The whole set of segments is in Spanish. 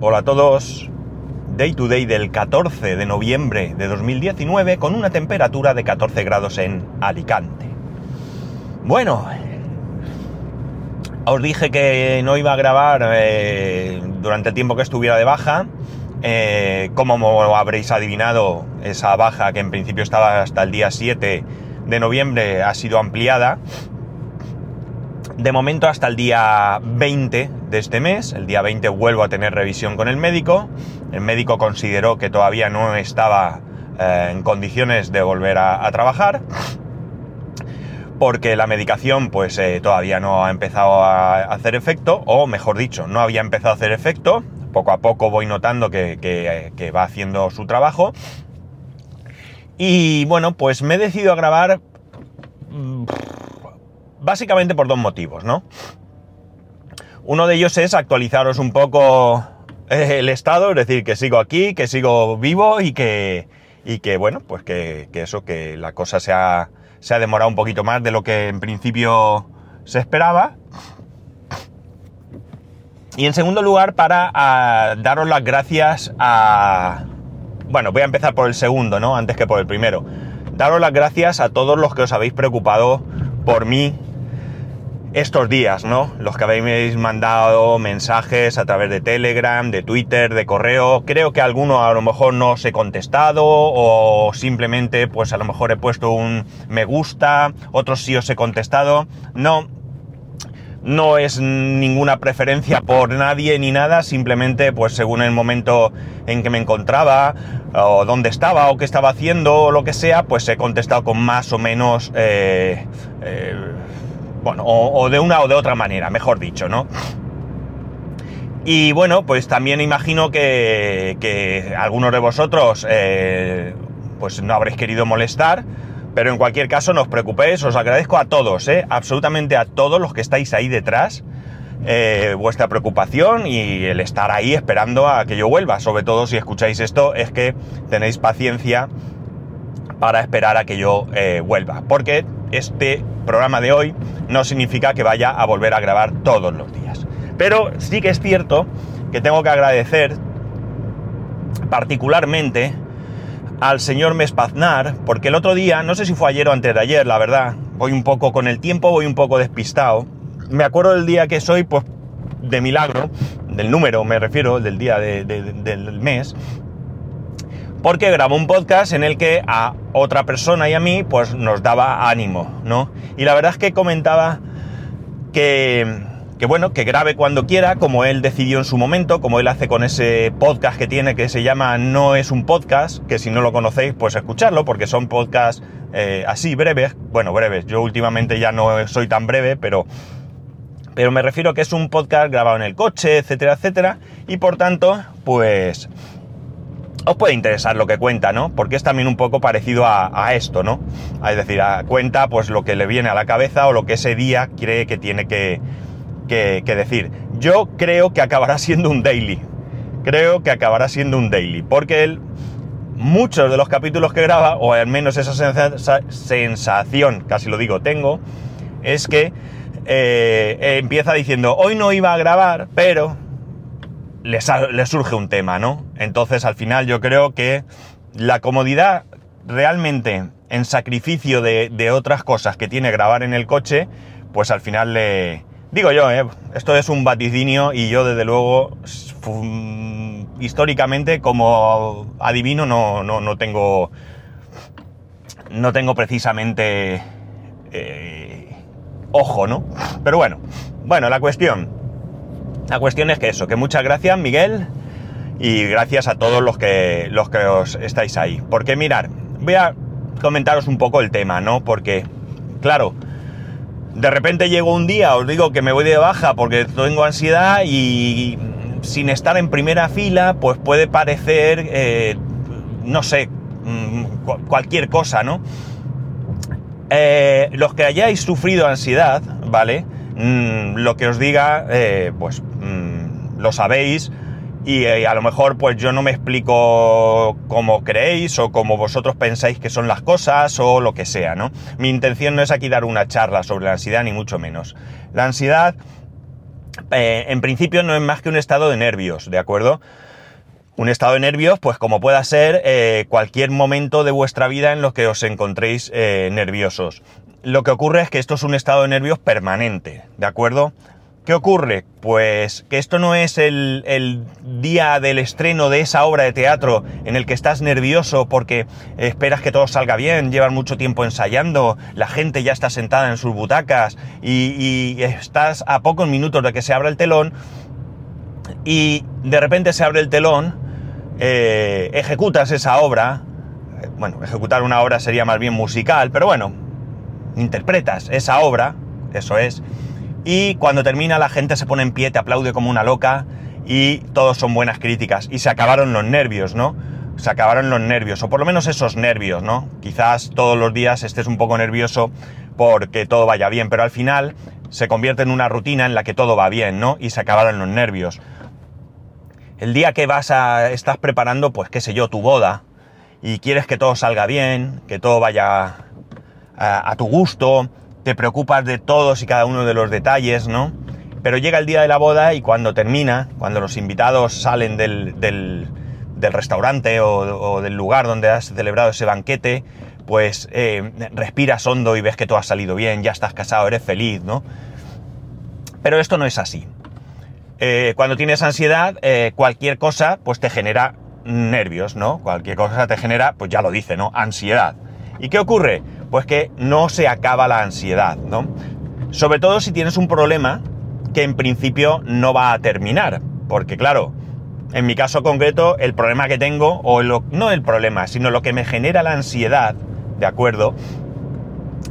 Hola a todos. Day to day del 14 de noviembre de 2019 con una temperatura de 14 grados en Alicante. Bueno, os dije que no iba a grabar eh, durante el tiempo que estuviera de baja. Eh, como habréis adivinado, esa baja que en principio estaba hasta el día 7 de noviembre ha sido ampliada de momento hasta el día 20 de este mes. El día 20 vuelvo a tener revisión con el médico. El médico consideró que todavía no estaba eh, en condiciones de volver a, trabajar. Porque la medicación pues eh, todavía no ha empezado a hacer efecto, o mejor dicho, no había empezado a hacer efecto. Poco a poco voy notando que, que va haciendo su trabajo. Y bueno, pues me he decidido a grabar mm, básicamente por dos motivos, ¿no? Uno de ellos es actualizaros un poco eh, el estado, es decir, que sigo aquí, que sigo vivo y que, y que bueno, pues que, eso, que la cosa se ha, se ha demorado un poquito más de lo que en principio se esperaba. Y en segundo lugar, para daros las gracias a... Bueno, voy a empezar por el segundo, ¿no? Antes que por el primero. Daros las gracias a todos los que os habéis preocupado por mí estos días, ¿no? Los que habéis mandado mensajes a través de Telegram, de Twitter, de correo. Creo que alguno a lo mejor no os he contestado o simplemente pues a lo mejor he puesto un me gusta, otros sí os he contestado. No, no es ninguna preferencia por nadie ni nada, simplemente pues según el momento en que me encontraba o dónde estaba o qué estaba haciendo o lo que sea, pues he contestado con más o menos... Eh, eh, bueno, o, de una o de otra manera, mejor dicho, ¿no? Y bueno, pues también imagino que, algunos de vosotros eh, pues no habréis querido molestar, pero en cualquier caso no os preocupéis, os agradezco a todos, ¿eh? absolutamente a todos los que estáis ahí detrás, eh, vuestra preocupación y el estar ahí esperando a que yo vuelva, sobre todo si escucháis esto, es que tenéis paciencia para esperar a que yo eh, vuelva, porque este programa de hoy no significa que vaya a volver a grabar todos los días. Pero sí que es cierto que tengo que agradecer particularmente al señor Mespaznar, porque el otro día, no sé si fue ayer o antes de ayer, la verdad, voy un poco con el tiempo, voy un poco despistado. Me acuerdo del día que soy, pues, de milagro, del número me refiero, del día del mes, porque grabó un podcast en el que a otra persona y a mí pues nos daba ánimo, ¿no? Y la verdad es que comentaba que, que bueno, que grabe cuando quiera, como él decidió en su momento, como él hace con ese podcast que tiene que se llama No es un podcast, que si no lo conocéis pues escucharlo, porque son podcasts eh, así breves, bueno, breves, yo últimamente ya no soy tan breve, pero pero me refiero a que es un podcast grabado en el coche, etcétera, etcétera, y por tanto, pues os puede interesar lo que cuenta, ¿no? Porque es también un poco parecido a, esto, ¿no? Es decir, cuenta pues lo que le viene a la cabeza o lo que ese día cree que tiene que, decir. Yo creo que acabará siendo un daily. Creo que acabará siendo un daily. Porque él, muchos de los capítulos que graba, o al menos esa sensación, casi lo digo, tengo, es que eh, empieza diciendo, hoy no iba a grabar, pero le, surge un tema, ¿no? Entonces al final yo creo que la comodidad realmente en sacrificio de, otras cosas que tiene grabar en el coche, pues al final le... Digo yo, ¿eh? esto es un vaticinio y yo desde luego históricamente como adivino no, no, tengo... No tengo precisamente... Eh, ojo, ¿no? Pero bueno, bueno, la cuestión la cuestión es que eso, que muchas gracias Miguel y gracias a todos los que, los que os estáis ahí. Porque mirar, voy a comentaros un poco el tema, ¿no? Porque, claro, de repente llego un día, os digo que me voy de baja porque tengo ansiedad y sin estar en primera fila, pues puede parecer, eh, no sé, mm, cualquier cosa, ¿no? Eh, los que hayáis sufrido ansiedad, ¿vale? Mm, lo que os diga, eh, pues mm, lo sabéis y eh, a lo mejor pues yo no me explico como creéis o como vosotros pensáis que son las cosas o lo que sea, ¿no? Mi intención no es aquí dar una charla sobre la ansiedad ni mucho menos. La ansiedad eh, en principio no es más que un estado de nervios, ¿de acuerdo? Un estado de nervios, pues como pueda ser cualquier momento de vuestra vida en lo que os encontréis nerviosos. Lo que ocurre es que esto es un estado de nervios permanente, ¿de acuerdo? ¿Qué ocurre? Pues que esto no es el, el, día del estreno de esa obra de teatro en el que estás nervioso porque esperas que todo salga bien, llevan mucho tiempo ensayando, la gente ya está sentada en sus butacas y, y estás a pocos minutos de que se abra el telón y de repente se abre el telón eh, ejecutas esa obra, eh, bueno, ejecutar una obra sería más bien musical, pero bueno, interpretas esa obra, eso es, y cuando termina la gente se pone en pie, te aplaude como una loca y todos son buenas críticas y se acabaron los nervios, ¿no? Se acabaron los nervios, o por lo menos esos nervios, ¿no? Quizás todos los días estés un poco nervioso porque todo vaya bien, pero al final se convierte en una rutina en la que todo va bien, ¿no? Y se acabaron los nervios el día que vas a, estás preparando, pues qué sé yo, tu boda, y quieres que todo salga bien, que todo vaya a, tu gusto, te preocupas de todos y cada uno de los detalles, ¿no? Pero llega el día de la boda y cuando termina, cuando los invitados salen del, del, restaurante o, o, del lugar donde has celebrado ese banquete, pues eh, respiras hondo y ves que todo ha salido bien, ya estás casado, eres feliz, ¿no? Pero esto no es así. Eh, cuando tienes ansiedad, eh, cualquier cosa pues te genera nervios, ¿no? Cualquier cosa te genera, pues ya lo dice, ¿no? Ansiedad. ¿Y qué ocurre? Pues que no se acaba la ansiedad, ¿no? Sobre todo si tienes un problema que en principio no va a terminar. Porque claro, en mi caso concreto, el problema que tengo, o no el problema, sino lo que me genera la ansiedad, ¿de acuerdo?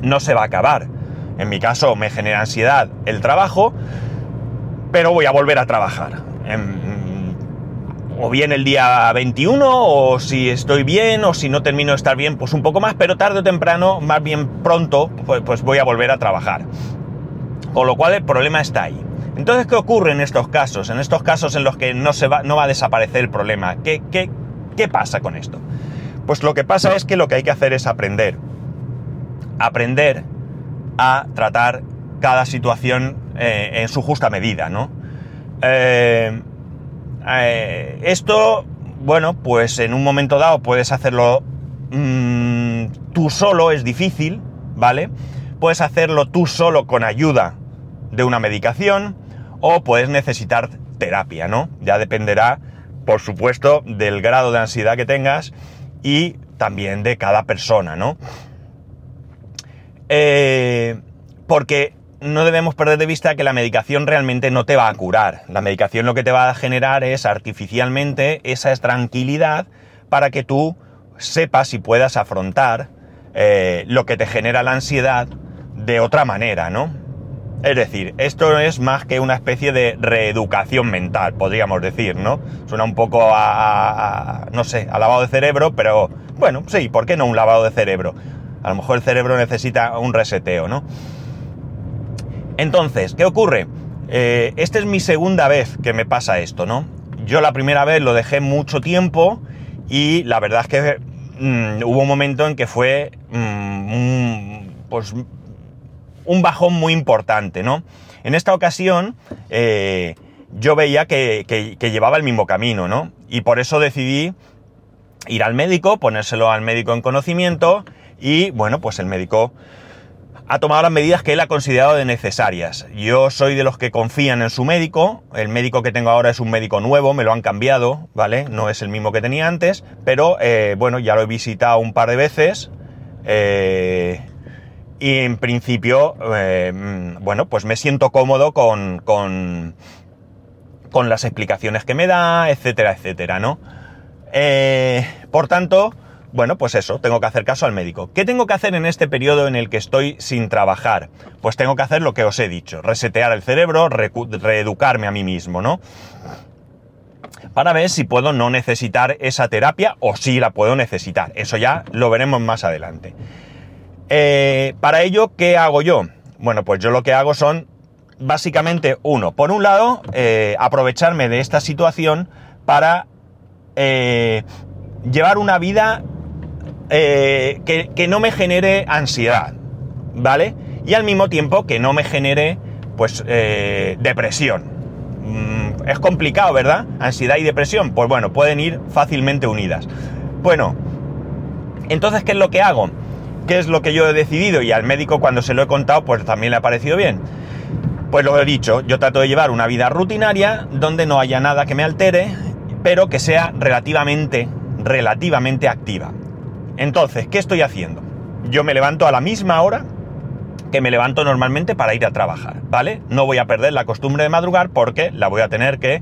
No se va a acabar. En mi caso me genera ansiedad el trabajo, pero voy a volver a trabajar. O bien el día 21, o si estoy bien, o si no termino de estar bien, pues un poco más, pero tarde o temprano, más bien pronto, pues, pues voy a volver a trabajar. Con lo cual el problema está ahí. Entonces, ¿qué ocurre en estos casos? En estos casos en los que no, se va, no va a desaparecer el problema. ¿Qué, qué, ¿Qué pasa con esto? Pues lo que pasa es que lo que hay que hacer es aprender. Aprender a tratar cada situación eh, en su justa medida, ¿no? Eh, eh, esto, bueno, pues en un momento dado puedes hacerlo mmm, tú solo, es difícil, ¿vale? Puedes hacerlo tú solo con ayuda de una medicación o puedes necesitar terapia, ¿no? Ya dependerá, por supuesto, del grado de ansiedad que tengas y también de cada persona, ¿no? Eh, porque no debemos perder de vista que la medicación realmente no te va a curar. La medicación lo que te va a generar es artificialmente esa tranquilidad para que tú sepas y puedas afrontar eh, lo que te genera la ansiedad de otra manera, ¿no? Es decir, esto es más que una especie de reeducación mental, podríamos decir, ¿no? Suena un poco a, a, no sé, a lavado de cerebro, pero bueno, sí, ¿por qué no un lavado de cerebro? A lo mejor el cerebro necesita un reseteo, ¿no? Entonces, ¿qué ocurre? Eh, esta es mi segunda vez que me pasa esto, ¿no? Yo la primera vez lo dejé mucho tiempo y la verdad es que mmm, hubo un momento en que fue mmm, pues un bajón muy importante, ¿no? En esta ocasión eh, yo veía que, que llevaba el mismo camino, ¿no? Y por eso decidí ir al médico, ponérselo al médico en conocimiento y bueno, pues el médico ha tomado las medidas que él ha considerado necesarias. Yo soy de los que confían en su médico, el médico que tengo ahora es un médico nuevo, me lo han cambiado, ¿vale? No es el mismo que tenía antes, pero eh, bueno, ya lo he visitado un par de veces eh, y en principio, eh, bueno, pues me siento cómodo con, con, con, las explicaciones que me da, etcétera, etcétera, ¿no? Por tanto, bueno, pues eso, tengo que hacer caso al médico. ¿Qué tengo que hacer en este periodo en el que estoy sin trabajar? Pues tengo que hacer lo que os he dicho, resetear el cerebro, re reeducarme a mí mismo, ¿no? Para ver si puedo no necesitar esa terapia o si la puedo necesitar. Eso ya lo veremos más adelante. Eh, para ello, ¿qué hago yo? Bueno, pues yo lo que hago son básicamente uno. Por un lado, eh, aprovecharme de esta situación para eh, llevar una vida eh, que, no me genere ansiedad, ¿vale? Y al mismo tiempo que no me genere, pues, eh, depresión, Mm, es complicado, ¿verdad? Ansiedad y depresión, pues bueno, pueden ir fácilmente unidas. Bueno, entonces, ¿qué es lo que hago? ¿Qué es lo que yo he decidido? Y al médico cuando se lo he contado, pues también le ha parecido bien. Pues lo he dicho, yo trato de llevar una vida rutinaria donde no haya nada que me altere, pero que sea relativamente, relativamente activa. Entonces, ¿qué estoy haciendo? Yo me levanto a la misma hora que me levanto normalmente para ir a trabajar, ¿vale? No voy a perder la costumbre de madrugar porque la voy a tener que...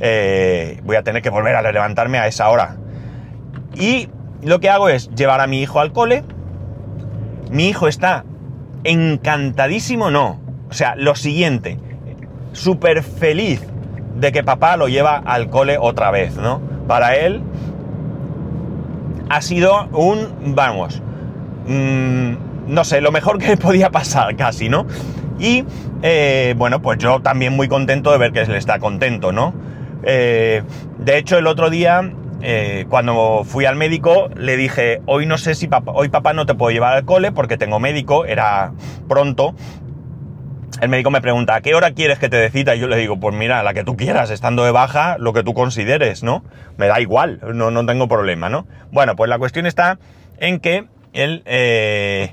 Eh, voy a tener que volver a levantarme a esa hora. Y lo que hago es llevar a mi hijo al cole. Mi hijo está encantadísimo, no. O sea, lo siguiente, súper feliz de que papá lo lleva al cole otra vez, ¿no? Para él ha sido un, vamos, mmm, no sé, lo mejor que podía pasar casi, ¿no? Y eh, bueno, pues yo también muy contento de ver que él está contento, ¿no? Eh, de hecho, el otro día, eh, cuando fui al médico, le dije, hoy no sé si papá, hoy papá no te puedo llevar al cole porque tengo médico, era pronto. El médico me pregunta, ¿a qué hora quieres que te dé cita? Y yo le digo, pues mira, la que tú quieras, estando de baja, lo que tú consideres, ¿no? Me da igual, no, no tengo problema, ¿no? Bueno, pues la cuestión está en que él eh,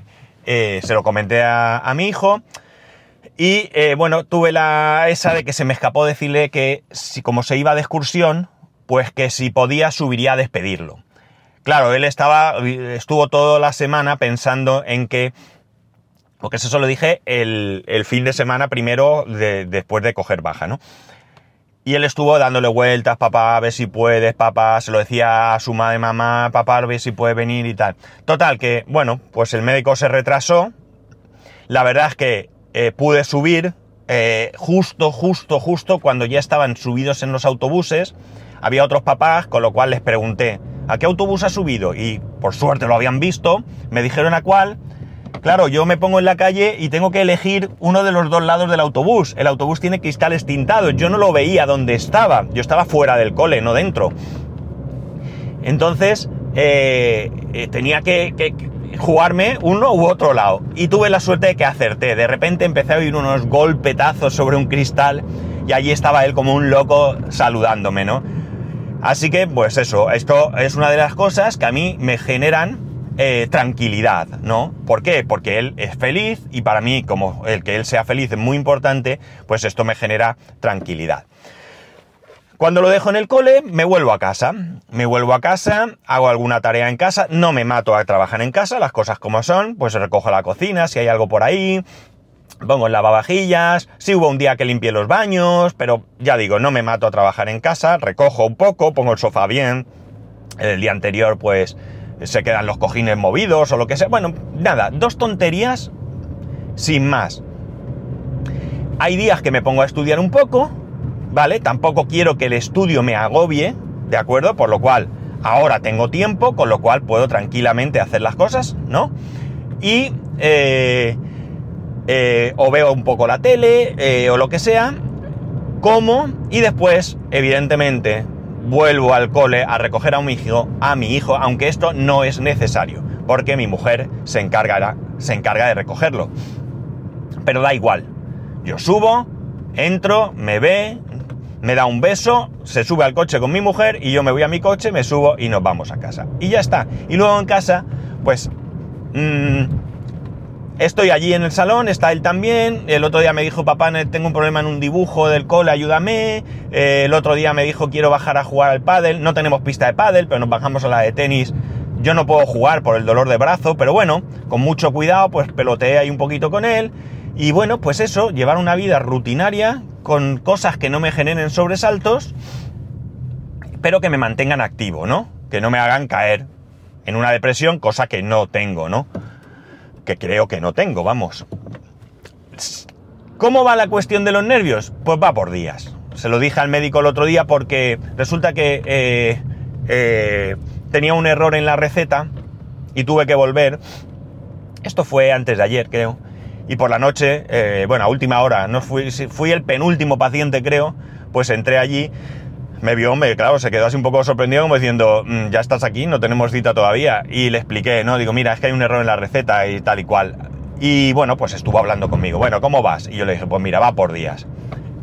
se lo comenté a, mi hijo. Y eh, bueno, tuve la esa de que se me escapó decirle que si como se iba de excursión, pues que si podía subiría a despedirlo. Claro, él estaba, estuvo toda la semana pensando en que, porque eso lo dije el, fin de semana primero después de coger baja, ¿no? Y él estuvo dándole vueltas, papá, a ver si puedes, papá, se lo decía a su madre, mamá, papá, a ver si puede venir y tal. Total, que, bueno, pues el médico se retrasó. La verdad es que eh, pude subir eh, justo, justo, justo cuando ya estaban subidos en los autobuses. Había otros papás, con lo cual les pregunté, ¿a qué autobús ha subido? Y por suerte lo habían visto, me dijeron a cuál, Claro, yo me pongo en la calle y tengo que elegir uno de los dos lados del autobús. El autobús tiene cristales tintados. Yo no lo veía donde estaba. Yo estaba fuera del cole, no dentro. Entonces, eh, eh, tenía que, que, jugarme uno u otro lado. Y tuve la suerte de que acerté. De repente empecé a oír unos golpetazos sobre un cristal y allí estaba él como un loco saludándome, ¿no? Así que, pues eso, esto es una de las cosas que a mí me generan eh, tranquilidad, ¿no? ¿Por qué? Porque él es feliz y para mí, como el que él sea feliz es muy importante, pues esto me genera tranquilidad. Cuando lo dejo en el cole, me vuelvo a casa. Me vuelvo a casa, hago alguna tarea en casa, no me mato a trabajar en casa, las cosas como son, pues recojo la cocina, si hay algo por ahí, pongo en lavavajillas, si hubo un día que limpié los baños, pero ya digo, no me mato a trabajar en casa, recojo un poco, pongo el sofá bien. El día anterior, pues, se quedan los cojines movidos o lo que sea. Bueno, nada, dos tonterías sin más. Hay días que me pongo a estudiar un poco, ¿vale? Tampoco quiero que el estudio me agobie, ¿de acuerdo? Por lo cual, ahora tengo tiempo, con lo cual puedo tranquilamente hacer las cosas, ¿no? Y eh, eh, o veo un poco la tele eh, o lo que sea, como y después, evidentemente, vuelvo al cole a recoger a mi hijo, a mi hijo, aunque esto no es necesario, porque mi mujer se encargará, se encarga de recogerlo. Pero da igual. Yo subo, entro, me ve, me da un beso, se sube al coche con mi mujer y yo me voy a mi coche, me subo y nos vamos a casa. Y ya está. Y luego en casa, pues mmm, Estoy allí en el salón, está él también. El otro día me dijo, papá, tengo un problema en un dibujo del cole, ayúdame. Eh, el otro día me dijo, quiero bajar a jugar al pádel. No tenemos pista de pádel, pero nos bajamos a la de tenis. Yo no puedo jugar por el dolor de brazo, pero bueno, con mucho cuidado, pues peloteé ahí un poquito con él. Y bueno, pues eso, llevar una vida rutinaria, con cosas que no me generen sobresaltos, pero que me mantengan activo, ¿no? Que no me hagan caer en una depresión, cosa que no tengo, ¿no? Que creo que no tengo, vamos. ¿Cómo va la cuestión de los nervios? Pues va por días. Se lo dije al médico el otro día porque resulta que eh, eh, tenía un error en la receta y tuve que volver. Esto fue antes de ayer, creo. Y por la noche, eh, bueno, a última hora, no fui, fui el penúltimo paciente, creo, pues entré allí me vio, hombre, claro, se quedó así un poco sorprendido como diciendo, mm, ya estás aquí, no tenemos cita todavía. Y le expliqué, no, digo, mira, es que hay un error en la receta y tal y cual. Y bueno, pues estuvo hablando conmigo, bueno, ¿cómo vas? Y yo le dije, pues mira, va por días.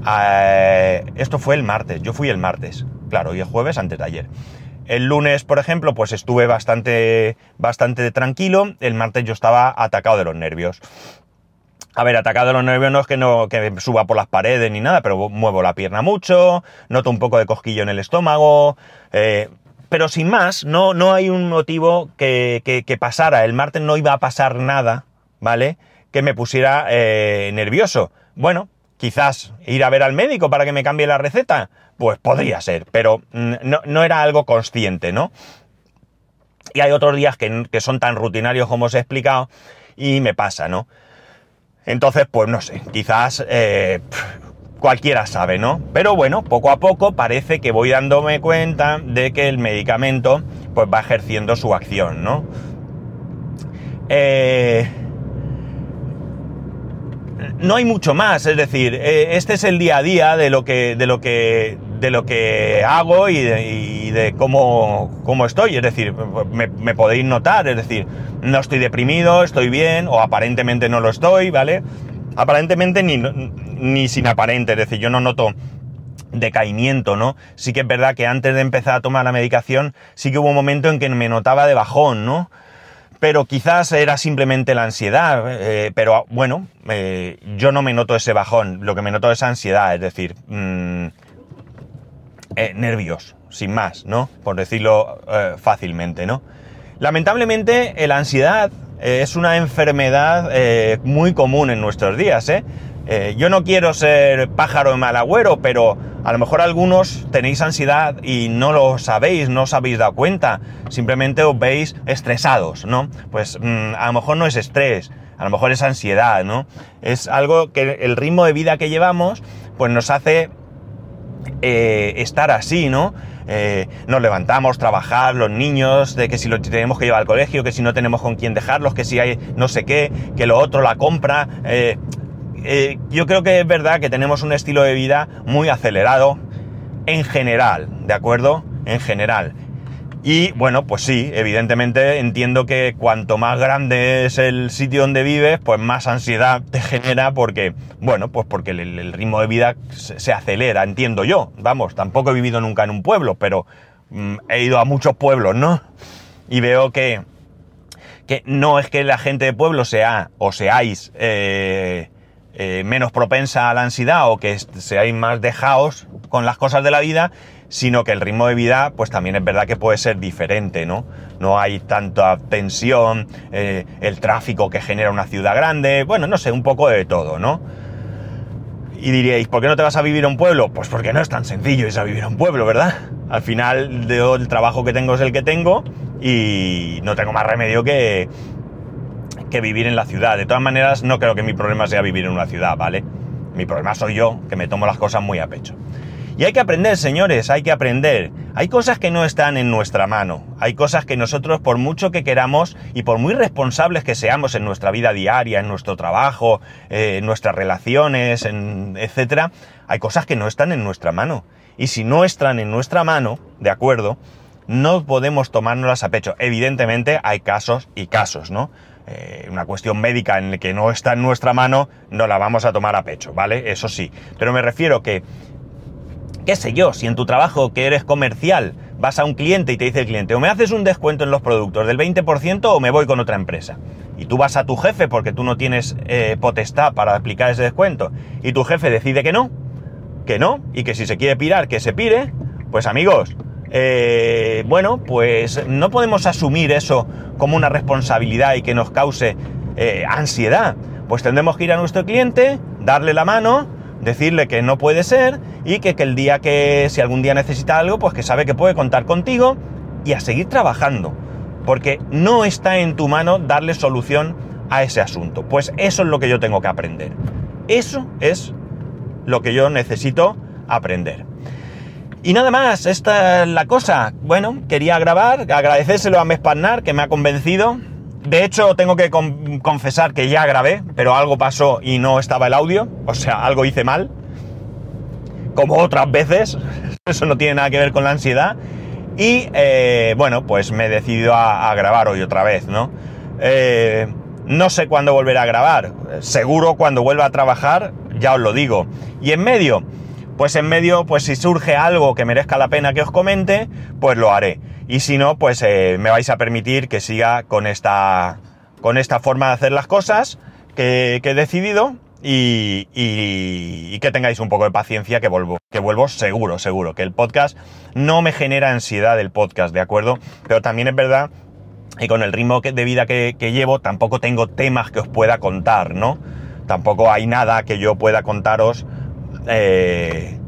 Eh, esto fue el martes, yo fui el martes, claro, y el jueves antes de ayer. El lunes, por ejemplo, pues estuve bastante, bastante tranquilo. El martes yo estaba atacado de los nervios. A ver, atacado de los nervios no es que no que suba por las paredes ni nada, pero muevo la pierna mucho, noto un poco de cosquillo en el estómago. Eh, pero sin más, no, no hay un motivo que, que, pasara. El martes no iba a pasar nada, ¿vale? Que me pusiera eh, nervioso. Bueno, quizás ir a ver al médico para que me cambie la receta. Pues podría ser, pero no, era algo consciente, ¿no? Y hay otros días que, son tan rutinarios como os he explicado y me pasa, ¿no? Entonces, pues no sé, quizás eh, cualquiera sabe, ¿no? Pero bueno, poco a poco parece que voy dándome cuenta de que el medicamento pues va ejerciendo su acción, ¿no? Eh, no hay mucho más, es decir, eh, este es el día a día de lo que, de lo que, de lo que hago y de, cómo, cómo, estoy, es decir, me, podéis notar, es decir, no estoy deprimido, estoy bien, o aparentemente no lo estoy, ¿vale? Aparentemente ni, ni sin aparente, es decir, yo no noto decaimiento, ¿no? Sí que es verdad que antes de empezar a tomar la medicación, sí que hubo un momento en que me notaba de bajón, ¿no? pero quizás era simplemente la ansiedad, eh, pero bueno, eh, yo no me noto ese bajón, lo que me noto es ansiedad, es decir, mm, eh, nervios, sin más, ¿no? Por decirlo fácilmente, ¿no? Lamentablemente, la ansiedad es una enfermedad muy común en nuestros días, ¿eh? Eh, yo no quiero ser pájaro de mal agüero, pero a lo mejor algunos tenéis ansiedad y no lo sabéis, no os habéis dado cuenta, simplemente os veis estresados, ¿no? Pues mm, a lo mejor no es estrés, a lo mejor es ansiedad, ¿no? Es algo que el ritmo de vida que llevamos, pues nos hace eh, estar así, ¿no? Eh, nos levantamos, trabajar, los niños, de que si lo tenemos que llevar al colegio, que si no tenemos con quién dejarlos, que si hay no sé qué, que lo otro, la compra. Eh, yo creo que es verdad que tenemos un estilo de vida muy acelerado en general, ¿de acuerdo? En general. Y bueno, pues sí, evidentemente entiendo que cuanto más grande es el sitio donde vives, pues más ansiedad te genera porque, bueno, pues porque el, ritmo de vida se, acelera, entiendo yo. Vamos, tampoco he vivido nunca en un pueblo, pero mm, he ido a muchos pueblos, ¿no? Y veo que, que no es que la gente de pueblo sea o seáis eh, eh, menos propensa a la ansiedad o que seáis más dejaos con las cosas de la vida, sino que el ritmo de vida, pues también es verdad que puede ser diferente, ¿no? No hay tanta tensión, eh, el tráfico que genera una ciudad grande, bueno, no sé, un poco de todo, ¿no? Y diríais, ¿por qué no te vas a vivir a un pueblo? Pues porque no es tan sencillo irse a vivir a un pueblo, ¿verdad? Al final, el trabajo que tengo es el que tengo y no tengo más remedio que, que vivir en la ciudad. De todas maneras, no creo que mi problema sea vivir en una ciudad, ¿vale? Mi problema soy yo, que me tomo las cosas muy a pecho. Y hay que aprender, señores, hay que aprender. Hay cosas que no están en nuestra mano. Hay cosas que nosotros, por mucho que queramos y por muy responsables que seamos en nuestra vida diaria, en nuestro trabajo, eh, en nuestras relaciones, en, etcétera, hay cosas que no están en nuestra mano. Y si no están en nuestra mano, ¿de acuerdo? No podemos tomárnoslas a pecho. Evidentemente hay casos y casos, ¿no? Eh, una cuestión médica en la que no está en nuestra mano, no la vamos a tomar a pecho, ¿vale? Eso sí. Pero me refiero que, qué sé yo, si en tu trabajo que eres comercial vas a un cliente y te dice el cliente, o me haces un descuento en los productos del 20% o me voy con otra empresa. Y tú vas a tu jefe porque tú no tienes eh, potestad para aplicar ese descuento y tu jefe decide que no, que no, y que si se quiere pirar, que se pire, pues amigos, eh, bueno, pues no podemos asumir eso como una responsabilidad y que nos cause eh, ansiedad. Pues tendremos que ir a nuestro cliente, darle la mano, decirle que no puede ser y que, que, el día que, si algún día necesita algo, pues que sabe que puede contar contigo y a seguir trabajando. Porque no está en tu mano darle solución a ese asunto. Pues eso es lo que yo tengo que aprender. Eso es lo que yo necesito aprender. Y nada más, esta es la cosa. Bueno, quería grabar, agradecérselo a Mespagnar, que me ha convencido. De hecho, tengo que confesar que ya grabé, pero algo pasó y no estaba el audio. O sea, algo hice mal. Como otras veces. Eso no tiene nada que ver con la ansiedad. Y eh, bueno, pues me he decidido a, grabar hoy otra vez, ¿no? Eh, no sé cuándo volveré a grabar. Seguro cuando vuelva a trabajar, ya os lo digo. Y en medio, pues en medio, pues si surge algo que merezca la pena que os comente, pues lo haré. Y si no, pues eh, me vais a permitir que siga con esta, con esta forma de hacer las cosas que, he decidido y, que tengáis un poco de paciencia que vuelvo, que vuelvo seguro, seguro, que el podcast no me genera ansiedad el podcast, ¿de acuerdo? Pero también es verdad y con el ritmo de vida que, llevo tampoco tengo temas que os pueda contar, ¿no? Tampoco hay nada que yo pueda contaros eh,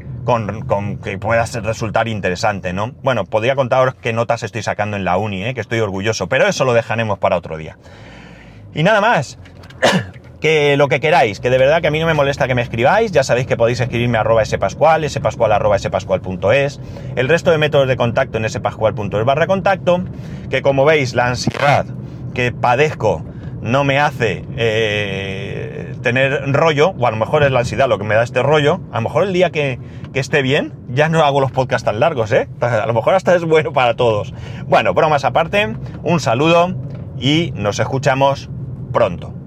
con, que pueda resultar interesante, ¿no? Bueno, podría contaros qué notas estoy sacando en la uni, ¿eh? que estoy orgulloso, pero eso lo dejaremos para otro día. Y nada más. que lo que queráis, que de verdad que a mí no me molesta que me escribáis, ya sabéis que podéis escribirme a arroba spascual, spascual arroba spascual.es, el resto de métodos de contacto en spascual.es barra contacto, que como veis la ansiedad que padezco no me hace eh, tener rollo, o a lo mejor es la ansiedad lo que me da este rollo, a lo mejor el día que, que esté bien ya no hago los podcasts tan largos, ¿eh? A lo mejor hasta es bueno para todos. Bueno, bromas aparte, un saludo y nos escuchamos pronto.